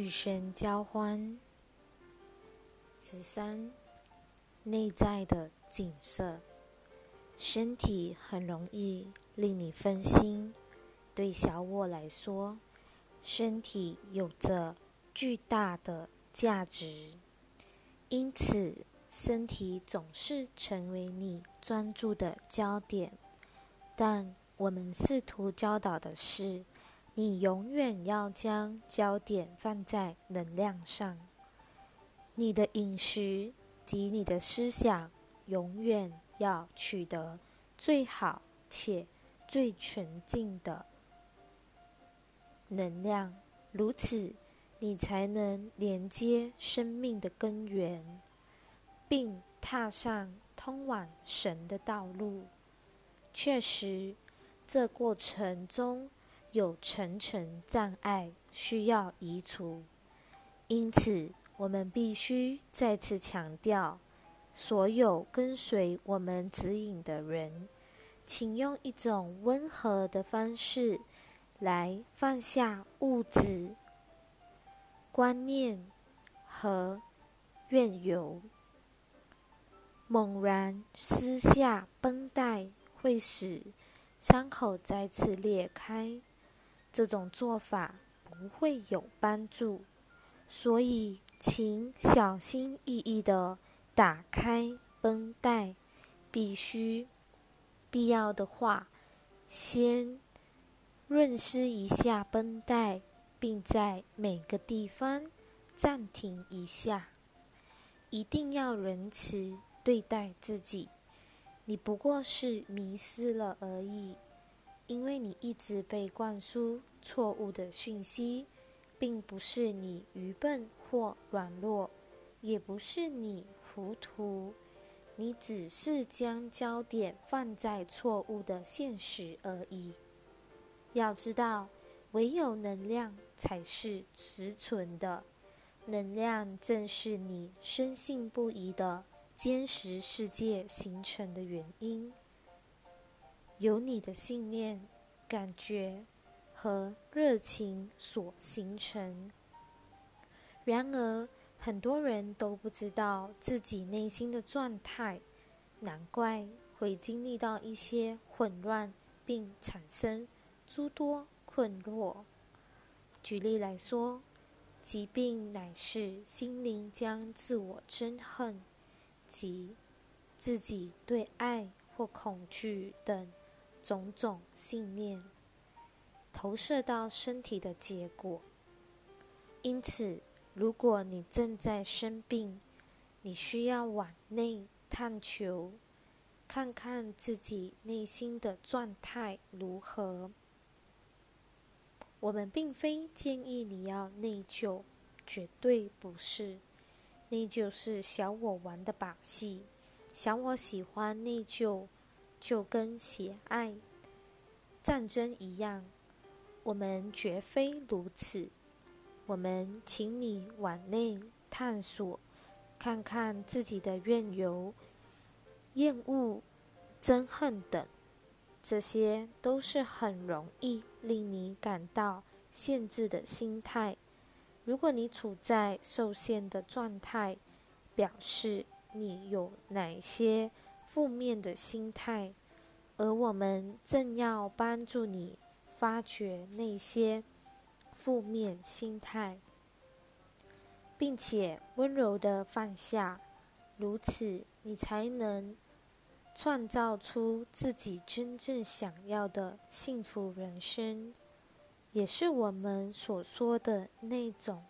与神交欢。十三，内在的景色，身体很容易令你分心。对小我来说，身体有着巨大的价值，因此身体总是成为你专注的焦点。但我们试图教导的是。你永远要将焦点放在能量上。你的饮食及你的思想永远要取得最好且最纯净的能量，如此你才能连接生命的根源，并踏上通往神的道路。确实，这过程中。有层层障碍需要移除，因此我们必须再次强调：所有跟随我们指引的人，请用一种温和的方式来放下物质观念和怨尤。猛然撕下绷带会使伤口再次裂开。这种做法不会有帮助，所以请小心翼翼地打开绷带。必须必要的话，先润湿一下绷带，并在每个地方暂停一下。一定要仁慈对待自己，你不过是迷失了而已。因为你一直被灌输错误的讯息，并不是你愚笨或软弱，也不是你糊涂，你只是将焦点放在错误的现实而已。要知道，唯有能量才是实存的，能量正是你深信不疑的坚实世界形成的原因。由你的信念、感觉和热情所形成。然而，很多人都不知道自己内心的状态，难怪会经历到一些混乱，并产生诸多困惑。举例来说，疾病乃是心灵将自我憎恨及自己对爱或恐惧等。种种信念投射到身体的结果。因此，如果你正在生病，你需要往内探求，看看自己内心的状态如何。我们并非建议你要内疚，绝对不是。内疚是小我玩的把戏，小我喜欢内疚。就跟喜爱战争一样，我们绝非如此。我们请你往内探索，看看自己的怨尤、厌恶、憎恨等，这些都是很容易令你感到限制的心态。如果你处在受限的状态，表示你有哪些？负面的心态，而我们正要帮助你发掘那些负面心态，并且温柔的放下，如此你才能创造出自己真正想要的幸福人生，也是我们所说的那种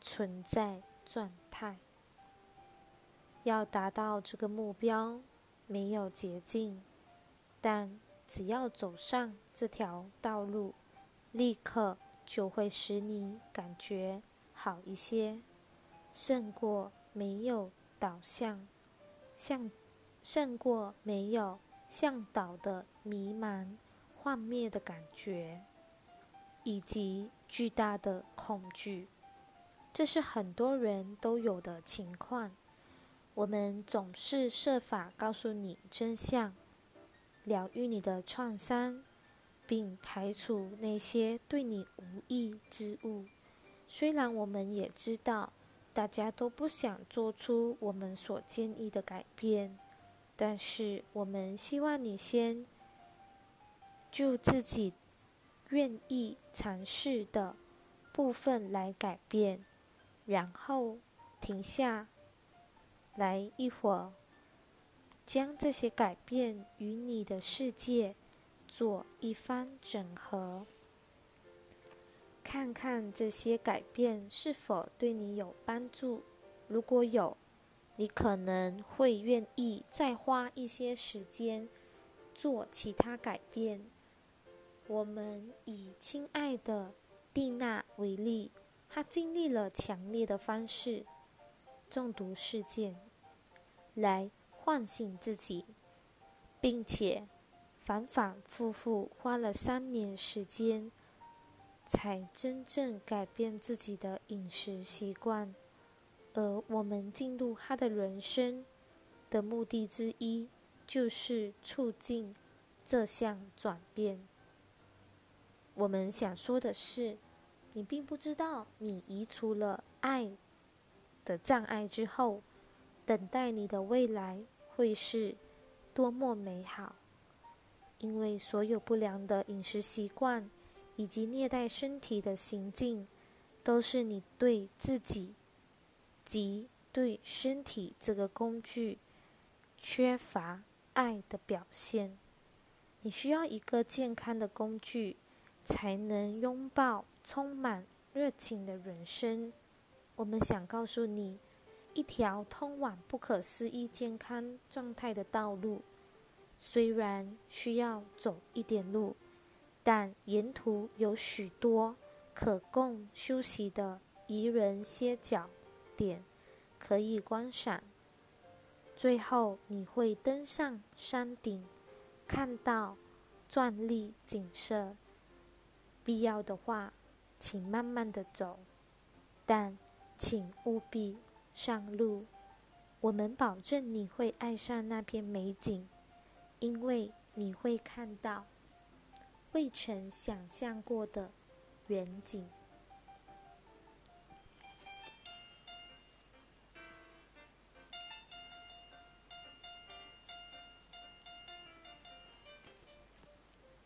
存在状态。要达到这个目标。没有捷径，但只要走上这条道路，立刻就会使你感觉好一些，胜过没有导向，向胜过没有向导的迷茫、幻灭的感觉，以及巨大的恐惧。这是很多人都有的情况。我们总是设法告诉你真相，疗愈你的创伤，并排除那些对你无益之物，虽然我们也知道，大家都不想做出我们所建议的改变，但是我们希望你先就自己愿意尝试的部分来改变，然后停下来一会儿，将这些改变与你的世界做一番整合。看看这些改变是否对你有帮助。如果有，你可能会愿意再花一些时间做其他改变。我们以亲爱的蒂娜为例，她经历了强烈的方式中毒事件，来唤醒自己，并且反反复复花了三年时间。才真正改变自己的饮食习惯，而我们进入他的人生的目的之一，就是促进这项转变。我们想说的是，你并不知道，你移除了爱的障碍之后，等待你的未来会是多么美好。因为所有不良的饮食习惯。以及虐待身体的行径，都是你对自己及对身体这个工具缺乏爱的表现。你需要一个健康的工具，才能拥抱充满热情的人生。我们想告诉你，一条通往不可思议健康状态的道路，虽然需要走一点路。但沿途有许多可供休息的宜人歇脚点可以观赏。最后，你会登上山顶，看到壮丽景色。必要的话，请慢慢的走，但请务必上路。我们保证你会爱上那片美景，因为你会看到。未曾想象过的远景。